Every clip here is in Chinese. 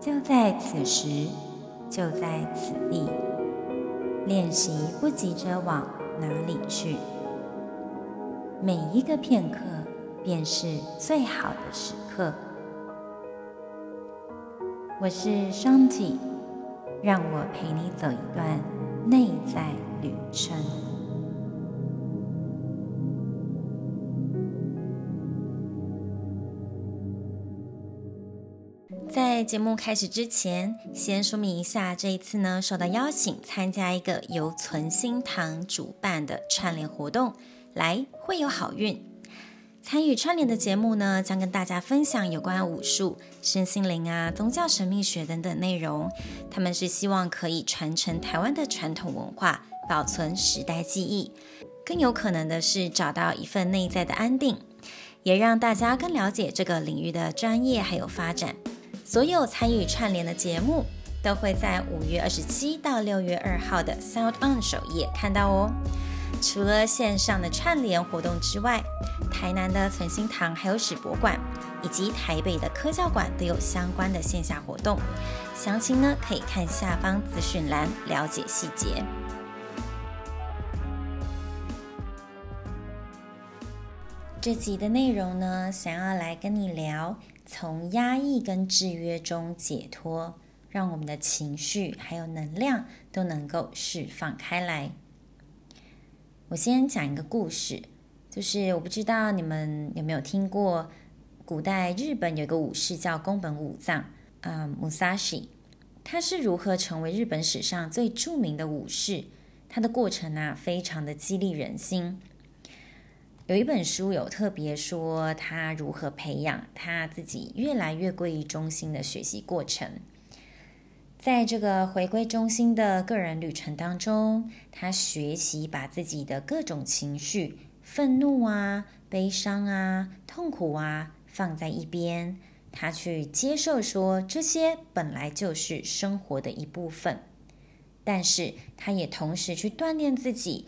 就在此时，就在此地，练习不急着往哪里去？每一个片刻便是最好的时刻。我是双季让我陪你走一段内在旅程。在节目开始之前，先说明一下，这一次呢，受到邀请参加一个由存心堂主办的串联活动，来会有好运。参与串联的节目呢，将跟大家分享有关武术、身心灵啊、宗教神秘学等等内容。他们是希望可以传承台湾的传统文化，保存时代记忆，更有可能的是找到一份内在的安定，也让大家更了解这个领域的专业还有发展。所有参与串联的节目都会在五月二十七到六月二号的 Sound On 首页看到哦。除了线上的串联活动之外，台南的存心堂还有史博馆，以及台北的科教馆都有相关的线下活动。详情呢，可以看下方资讯栏了解细节。这集的内容呢，想要来跟你聊。从压抑跟制约中解脱，让我们的情绪还有能量都能够释放开来。我先讲一个故事，就是我不知道你们有没有听过，古代日本有一个武士叫宫本武藏，嗯，Musashi，他是如何成为日本史上最著名的武士？他的过程啊，非常的激励人心。有一本书有特别说他如何培养他自己越来越归于中心的学习过程。在这个回归中心的个人旅程当中，他学习把自己的各种情绪，愤怒啊、悲伤啊、痛苦啊放在一边，他去接受说这些本来就是生活的一部分，但是他也同时去锻炼自己。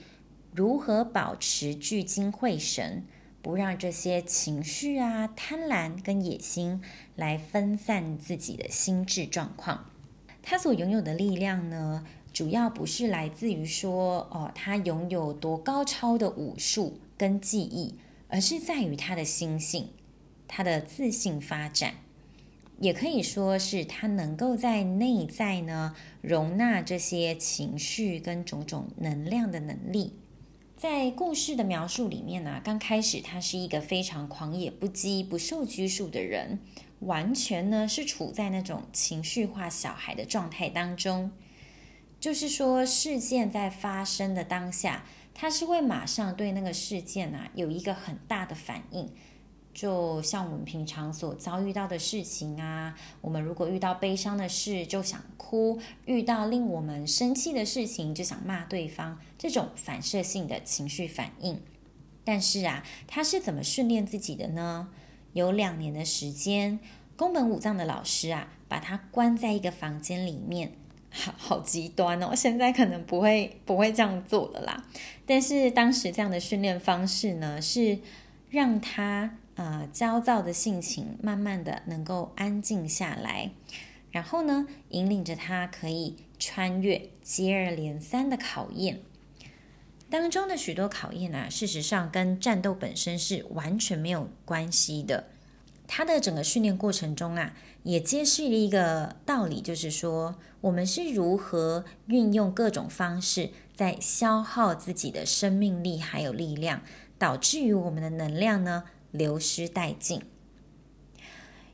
如何保持聚精会神，不让这些情绪啊、贪婪跟野心来分散自己的心智状况？他所拥有的力量呢，主要不是来自于说哦，他拥有多高超的武术跟技艺，而是在于他的心性、他的自信发展，也可以说是他能够在内在呢容纳这些情绪跟种种能量的能力。在故事的描述里面呢、刚开始他是一个非常狂野不羁、不受拘束的人，完全呢是处在那种情绪化小孩的状态当中。就是说，事件在发生的当下，他是会马上对那个事件啊有一个很大的反应。就像我们平常所遭遇到的事情啊，我们如果遇到悲伤的事就想哭，遇到令我们生气的事情就想骂对方，这种反射性的情绪反应。但是啊，他是怎么训练自己的呢？有两年的时间，宫本武藏的老师啊，把他关在一个房间里面，好好极端哦。现在可能不会不会这样做了啦。但是当时这样的训练方式呢，是让他。呃，焦躁的性情慢慢的能够安静下来，然后呢，引领着他可以穿越接二连三的考验当中的许多考验呢、啊，事实上跟战斗本身是完全没有关系的。他的整个训练过程中啊，也揭示了一个道理，就是说我们是如何运用各种方式在消耗自己的生命力还有力量，导致于我们的能量呢，流失殆尽，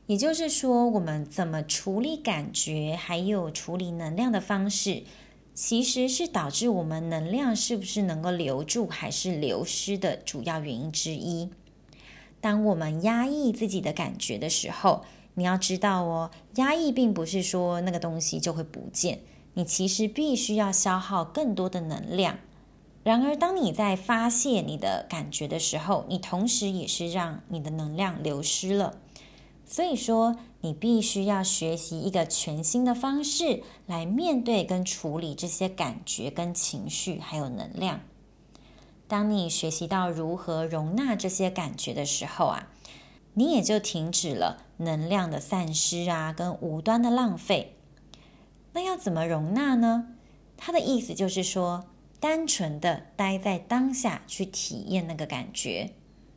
也就是说，我们怎么处理感觉，还有处理能量的方式，其实是导致我们能量是不是能够留住，还是流失的主要原因之一。当我们压抑自己的感觉的时候，你要知道哦，压抑并不是说那个东西就会不见，你其实必须要消耗更多的能量。然而，当你在发泄你的感觉的时候，你同时也是让你的能量流失了。所以说，你必须要学习一个全新的方式来面对跟处理这些感觉、跟情绪还有能量。当你学习到如何容纳这些感觉的时候啊，你也就停止了能量的散失啊，跟无端的浪费。那要怎么容纳呢？它的意思就是说，单纯的待在当下去体验那个感觉。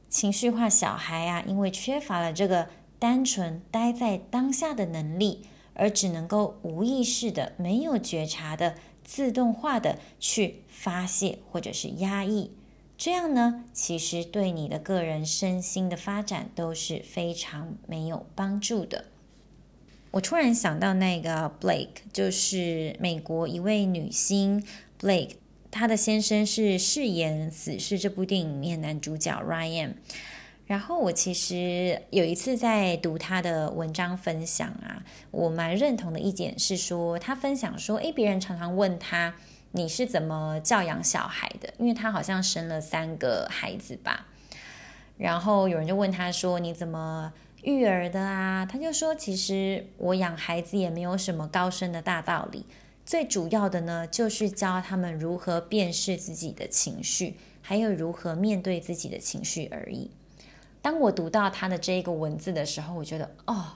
情绪化小孩啊，因为缺乏了这个单纯待在当下的能力，而只能够无意识的、没有觉察的、自动化的去发泄或者是压抑。这样呢，其实对你的个人身心的发展都是非常没有帮助的。我突然想到那个 Blake，就是美国一位女星 Blake，她的先生是饰演《死侍》这部电影里面男主角 Ryan。然后我其实有一次在读他的文章分享啊，我蛮认同的一点是说，他分享说，诶，别人常常问他。你是怎么教养小孩的？因为他好像生了三个孩子吧。然后有人就问他说：“你怎么育儿的啊？”他就说：“其实我养孩子也没有什么高深的大道理，最主要的呢，就是教他们如何辨识自己的情绪，还有如何面对自己的情绪而已。”当我读到他的这一个文字的时候，我觉得哦，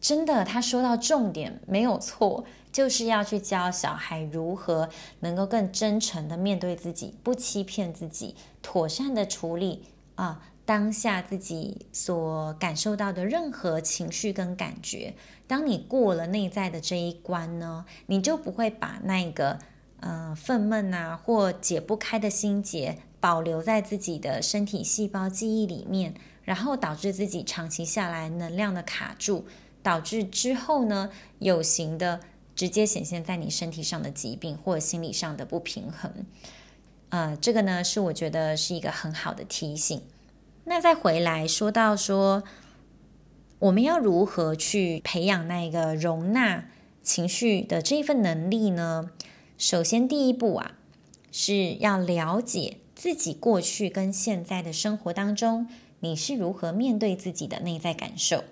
真的，他说到重点，没有错。就是要去教小孩如何能够更真诚的面对自己，不欺骗自己，妥善的处理啊当下自己所感受到的任何情绪跟感觉。当你过了内在的这一关呢，你就不会把那个呃愤懑啊或解不开的心结保留在自己的身体细胞记忆里面，然后导致自己长期下来能量的卡住，导致之后呢有形的。直接显现在你身体上的疾病或心理上的不平衡，呃，这个呢是我觉得是一个很好的提醒。那再回来说到说，我们要如何去培养那个容纳情绪的这一份能力呢？首先，第一步啊，是要了解自己过去跟现在的生活当中，你是如何面对自己的内在感受。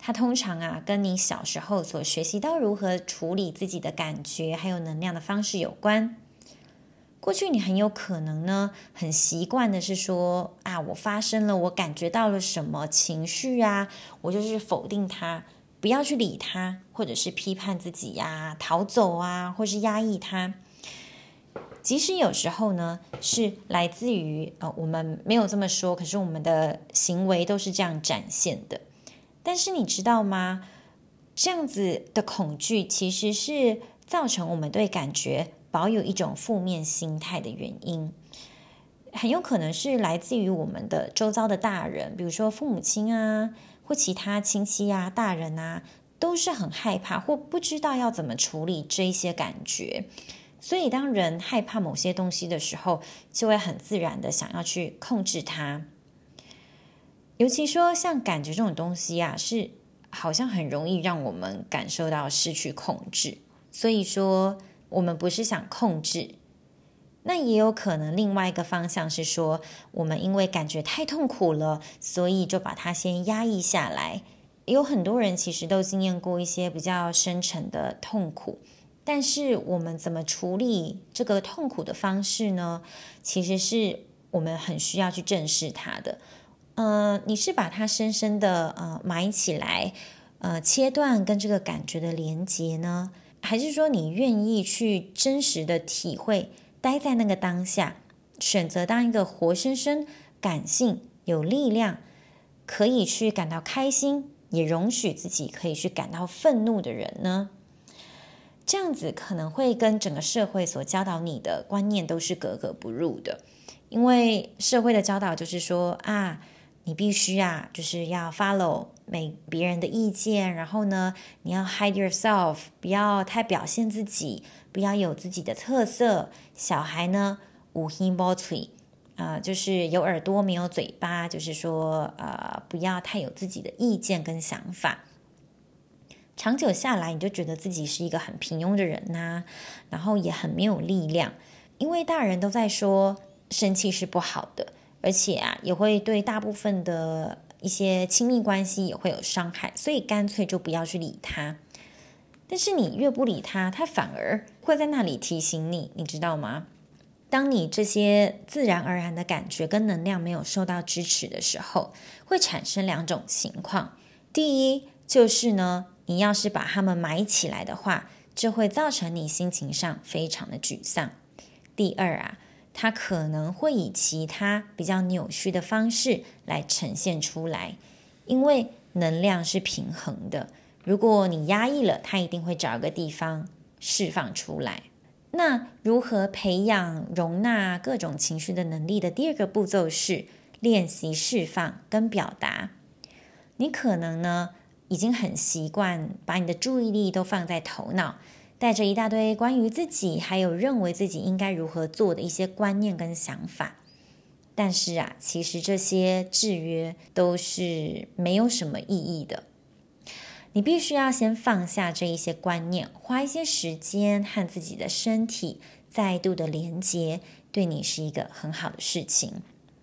它通常啊，跟你小时候所学习到如何处理自己的感觉还有能量的方式有关。过去你很有可能呢，很习惯的是说啊，我发生了，我感觉到了什么情绪啊，我就是否定它，不要去理它，或者是批判自己呀、逃走啊，或是压抑它。即使有时候呢，是来自于呃，我们没有这么说，可是我们的行为都是这样展现的。但是你知道吗？这样子的恐惧其实是造成我们对感觉保有一种负面心态的原因，很有可能是来自于我们的周遭的大人，比如说父母亲啊，或其他亲戚啊、大人啊，都是很害怕或不知道要怎么处理这一些感觉。所以，当人害怕某些东西的时候，就会很自然的想要去控制它。尤其说像感觉这种东西啊，是好像很容易让我们感受到失去控制。所以说，我们不是想控制，那也有可能另外一个方向是说，我们因为感觉太痛苦了，所以就把它先压抑下来。有很多人其实都经验过一些比较深沉的痛苦，但是我们怎么处理这个痛苦的方式呢？其实是我们很需要去正视它的。呃，你是把它深深的呃埋起来，呃，切断跟这个感觉的连接呢？还是说你愿意去真实的体会，待在那个当下，选择当一个活生生、感性、有力量，可以去感到开心，也容许自己可以去感到愤怒的人呢？这样子可能会跟整个社会所教导你的观念都是格格不入的，因为社会的教导就是说啊。你必须啊，就是要 follow 每别人的意见，然后呢，你要 hide yourself，不要太表现自己，不要有自己的特色。小孩呢，有耳无嘴，啊，就是有耳朵没有嘴巴，就是说，呃，不要太有自己的意见跟想法。长久下来，你就觉得自己是一个很平庸的人呐、然后也很没有力量，因为大人都在说生气是不好的，而且啊，也会对大部分的一些亲密关系也会有伤害，所以干脆就不要去理他。但是你越不理他，他反而会在那里提醒你，你知道吗？当你这些自然而然的感觉跟能量没有受到支持的时候，会产生两种情况。第一就是呢，你要是把它们埋起来的话，就会造成你心情上非常的沮丧。第二啊，它可能会以其他比较扭曲的方式来呈现出来，因为能量是平衡的。如果你压抑了，它一定会找一个地方释放出来。那如何培养容纳各种情绪的能力的第二个步骤是练习释放跟表达。你可能呢已经很习惯把你的注意力都放在头脑，带着一大堆关于自己还有认为自己应该如何做的一些观念跟想法。但是啊，其实这些制约都是没有什么意义的。你必须要先放下这一些观念，花一些时间和自己的身体再度的连接，对你是一个很好的事情。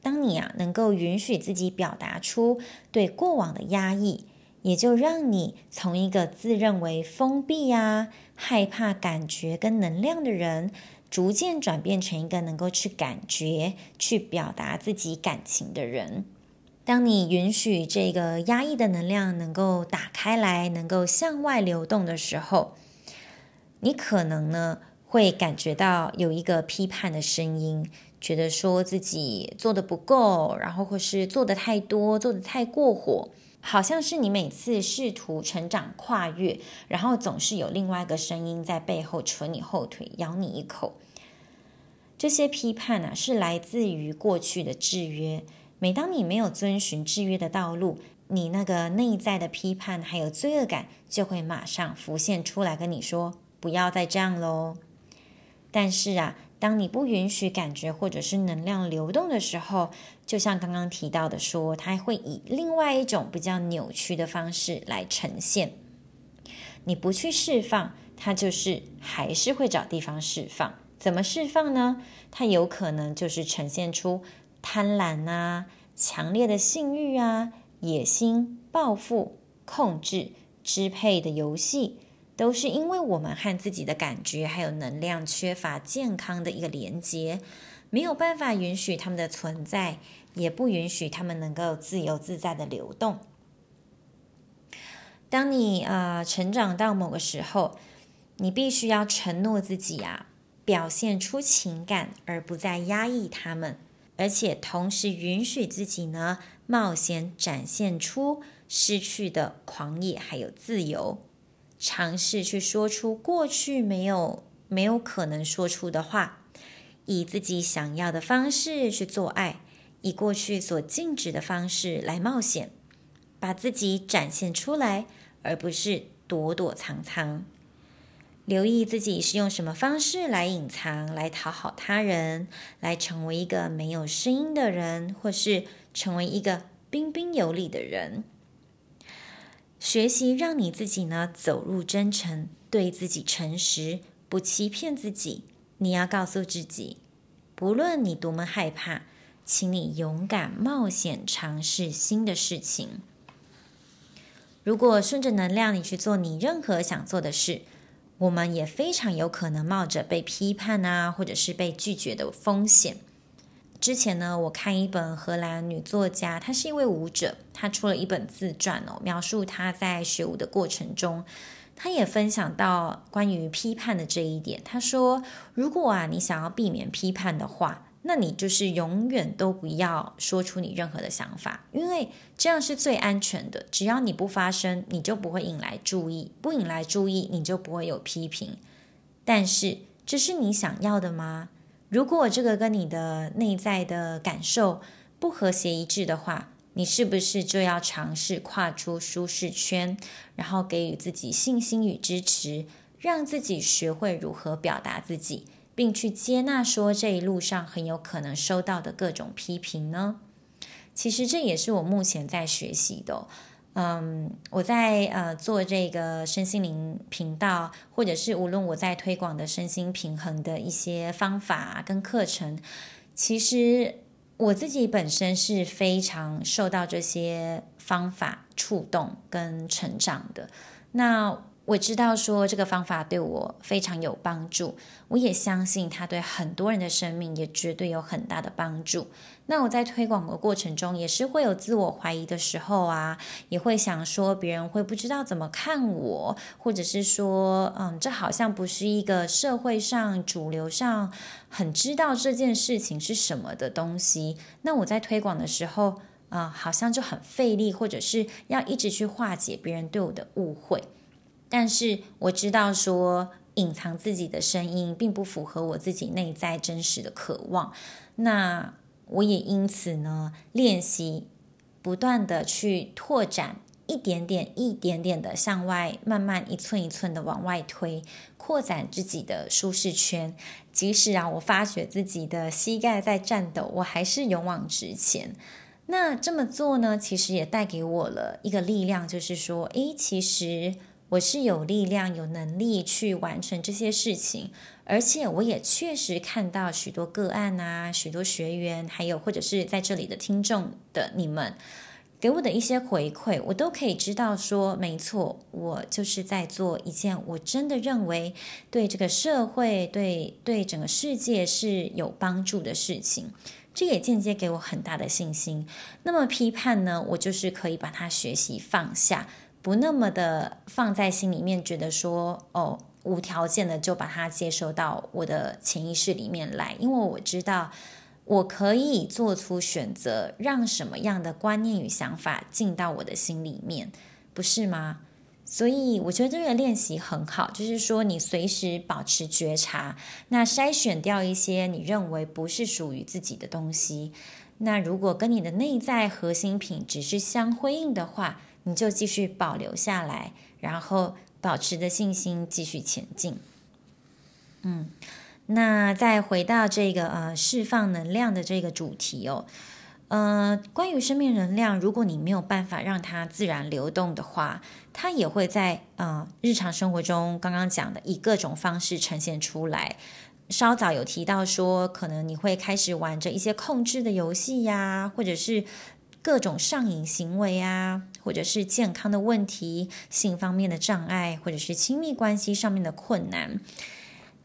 当你啊能够允许自己表达出对过往的压抑，也就让你从一个自认为封闭啊、害怕感觉跟能量的人，逐渐转变成一个能够去感觉、去表达自己感情的人。当你允许这个压抑的能量能够打开来，能够向外流动的时候，你可能呢会感觉到有一个批判的声音，觉得说自己做的不够，然后或是做的太多，做的太过火，好像是你每次试图成长跨越，然后总是有另外一个声音在背后扯你后腿，咬你一口。这些批判、啊，是来自于过去的制约。每当你没有遵循制约的道路，你那个内在的批判还有罪恶感就会马上浮现出来，跟你说不要再这样喽。但是啊，当你不允许感觉或者是能量流动的时候，就像刚刚提到的说，它会以另外一种比较扭曲的方式来呈现。你不去释放，它就是还是会找地方释放。怎么释放呢？它有可能就是呈现出。贪婪啊，强烈的性欲啊，野心、报复、控制、支配的游戏，都是因为我们和自己的感觉还有能量缺乏健康的一个连接，没有办法允许他们的存在，也不允许他们能够自由自在的流动。当你啊、成长到某个时候，你必须要承诺自己啊，表现出情感，而不再压抑他们。而且同时允许自己呢，冒险展现出失去的狂野，还有自由，尝试去说出过去没有没有可能说出的话，以自己想要的方式去做爱，以过去所禁止的方式来冒险，把自己展现出来，而不是躲躲藏藏。留意自己是用什么方式来隐藏，来讨好他人，来成为一个没有声音的人，或是成为一个彬彬有礼的人。学习让你自己呢走入真诚，对自己诚实，不欺骗自己。你要告诉自己，不论你多么害怕，请你勇敢冒险尝试新的事情。如果顺着能量，你去做你任何想做的事。我们也非常有可能冒着被批判啊，或者是被拒绝的风险。之前呢，我看一本荷兰女作家，她是一位舞者，她出了一本自传哦，描述她在学舞的过程中，她也分享到关于批判的这一点。她说，如果啊，你想要避免批判的话，那你就是永远都不要说出你任何的想法，因为这样是最安全的。只要你不发声，你就不会引来注意；不引来注意，你就不会有批评。但是，这是你想要的吗？如果这个跟你的内在的感受不和谐一致的话，你是不是就要尝试跨出舒适圈，然后给予自己信心与支持，让自己学会如何表达自己？并去接纳说这一路上很有可能收到的各种批评呢？其实这也是我目前在学习的。嗯，我在呃做这个身心灵频道，或者是无论我在推广的身心平衡的一些方法跟课程，其实我自己本身是非常受到这些方法触动跟成长的。那我知道说这个方法对我非常有帮助，我也相信它对很多人的生命也绝对有很大的帮助。那我在推广的过程中，也是会有自我怀疑的时候啊，也会想说别人会不知道怎么看我，或者是说，嗯，这好像不是一个社会上主流上很知道这件事情是什么的东西。那我在推广的时候，啊，好像就很费力，或者是要一直去化解别人对我的误会。但是我知道说，隐藏自己的声音并不符合我自己内在真实的渴望。那我也因此呢，练习不断的去拓展，一点点、一点点的向外，慢慢一寸一寸的往外推，扩展自己的舒适圈。即使啊，我发觉自己的膝盖在颤抖，我还是勇往直前。那这么做呢，其实也带给我了一个力量，就是说，诶，其实。我是有力量、有能力去完成这些事情，而且我也确实看到许多个案啊，许多学员，还有或者是在这里的听众的你们给我的一些回馈，我都可以知道说，没错，我就是在做一件我真的认为对这个社会、对对整个世界是有帮助的事情。这也间接给我很大的信心。那么批判呢，我就是可以把它学习放下。不那么的放在心里面，觉得说哦，无条件的就把它接收到我的潜意识里面来，因为我知道我可以做出选择，让什么样的观念与想法进到我的心里面，不是吗？所以我觉得这个练习很好，就是说你随时保持觉察，那筛选掉一些你认为不是属于自己的东西，那如果跟你的内在核心品质是相辉映的话。你就继续保留下来，然后保持着信心继续前进。嗯，那再回到这个呃释放能量的这个主题哦，呃，关于生命能量，如果你没有办法让它自然流动的话，它也会在呃日常生活中刚刚讲的以各种方式呈现出来。稍早有提到说，可能你会开始玩着一些控制的游戏呀，或者是。各种上瘾行为啊，或者是健康的问题、性方面的障碍，或者是亲密关系上面的困难，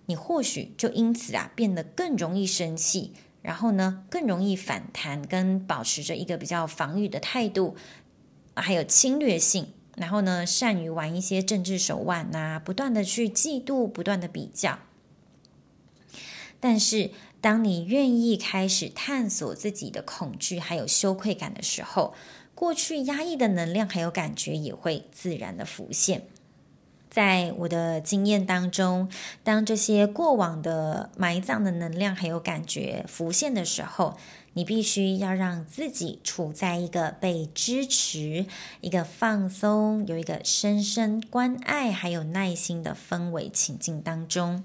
你或许就因此啊变得更容易生气，然后呢更容易反弹，跟保持着一个比较防御的态度，还有侵略性，然后呢善于玩一些政治手腕呐，不断的去嫉妒，不断的比较，但是。当你愿意开始探索自己的恐惧还有羞愧感的时候，过去压抑的能量还有感觉也会自然的浮现。在我的经验当中，当这些过往的埋葬的能量还有感觉浮现的时候，你必须要让自己处在一个被支持、一个放松、有一个深深关爱还有耐心的氛围情境当中。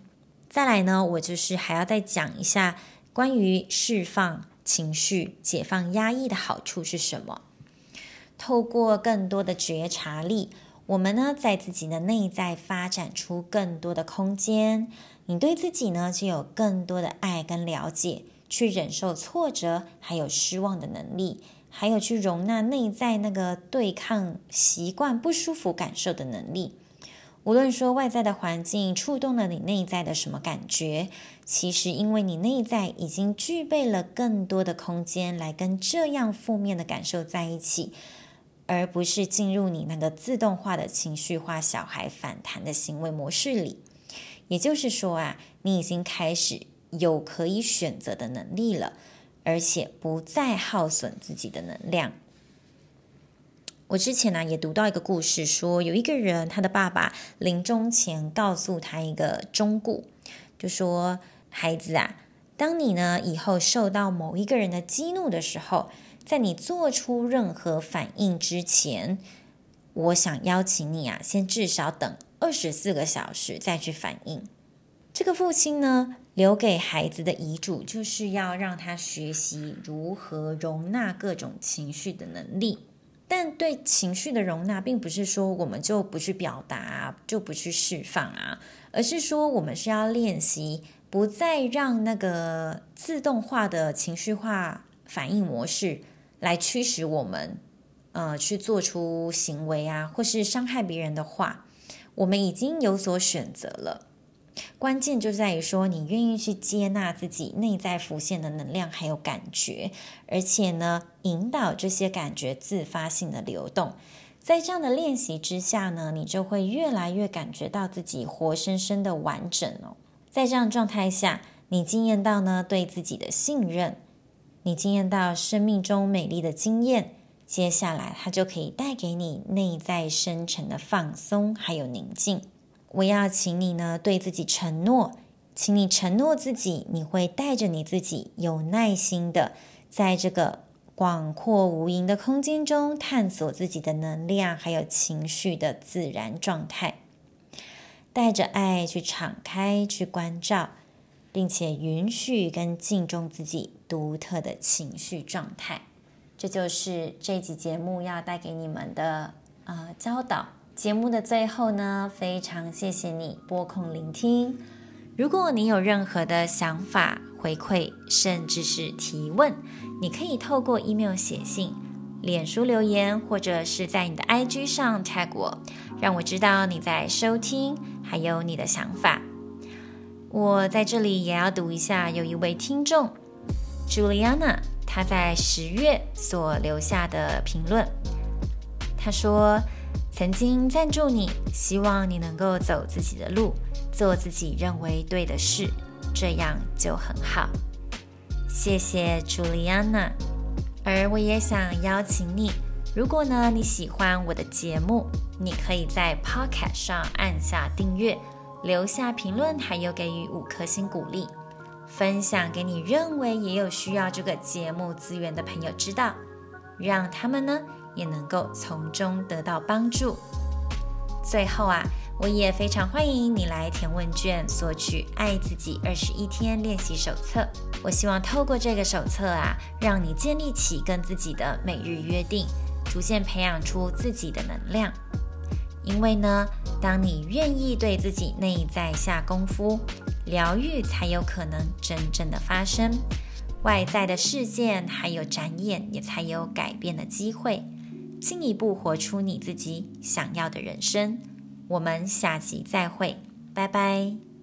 再来呢，我就是还要再讲一下关于释放情绪、解放压抑的好处是什么。透过更多的觉察力，我们呢在自己的内在发展出更多的空间。你对自己呢就有更多的爱跟了解，去忍受挫折还有失望的能力，还有去容纳内在那个对抗习惯不舒服感受的能力。无论说外在的环境触动了你内在的什么感觉，其实因为你内在已经具备了更多的空间来跟这样负面的感受在一起，而不是进入你那个自动化的情绪化小孩反弹的行为模式里。也就是说啊，你已经开始有可以选择的能力了，而且不再耗损自己的能量。我之前呢、也读到一个故事，说有一个人，他的爸爸临终前告诉他一个忠告，就说：“孩子啊，当你呢以后受到某一个人的激怒的时候，在你做出任何反应之前，我想邀请你啊，先至少等二十四个小时再去反应。”这个父亲呢留给孩子的遗嘱，就是要让他学习如何容纳各种情绪的能力。但对情绪的容纳，并不是说我们就不去表达，就不去释放啊，而是说我们是要练习，不再让那个自动化的情绪化反应模式来驱使我们，呃，去做出行为啊，或是伤害别人的话，我们已经有所选择了。关键就在于说，你愿意去接纳自己内在浮现的能量还有感觉，而且呢，引导这些感觉自发性的流动。在这样的练习之下呢，你就会越来越感觉到自己活生生的完整哦。在这样状态下，你经验到呢对自己的信任，你经验到生命中美丽的经验，接下来它就可以带给你内在深沉的放松还有宁静。我要请你呢，对自己承诺，请你承诺自己，你会带着你自己，有耐心的，在这个广阔无垠的空间中，探索自己的能量，还有情绪的自然状态，带着爱去敞开，去关照，并且允许跟敬重自己独特的情绪状态。这就是这集节目要带给你们的呃教导。节目的最后呢，非常谢谢你拨空聆听。如果你有任何的想法、回馈，甚至是提问，你可以透过 email 写信、脸书留言，或者是在你的 IG 上 tag 我，让我知道你在收听，还有你的想法。我在这里也要读一下，有一位听众 Juliana，她在十月所留下的评论，她说。曾经赞助你，希望你能够走自己的路，做自己认为对的事，这样就很好。谢谢朱莉安娜。而我也想邀请你，如果呢你喜欢我的节目，你可以在 Podcast 上按下订阅，留下评论，还有给予五颗星鼓励，分享给你认为也有需要这个节目资源的朋友知道，让他们呢。也能够从中得到帮助。最后啊，我也非常欢迎你来填问卷，索取《爱自己二十一天练习手册》。我希望透过这个手册啊，让你建立起跟自己的每日约定，逐渐培养出自己的能量。因为呢，当你愿意对自己内在下功夫，疗愈才有可能真正的发生，外在的事件还有展演也才有改变的机会。进一步活出你自己想要的人生。我们下集再会，拜拜。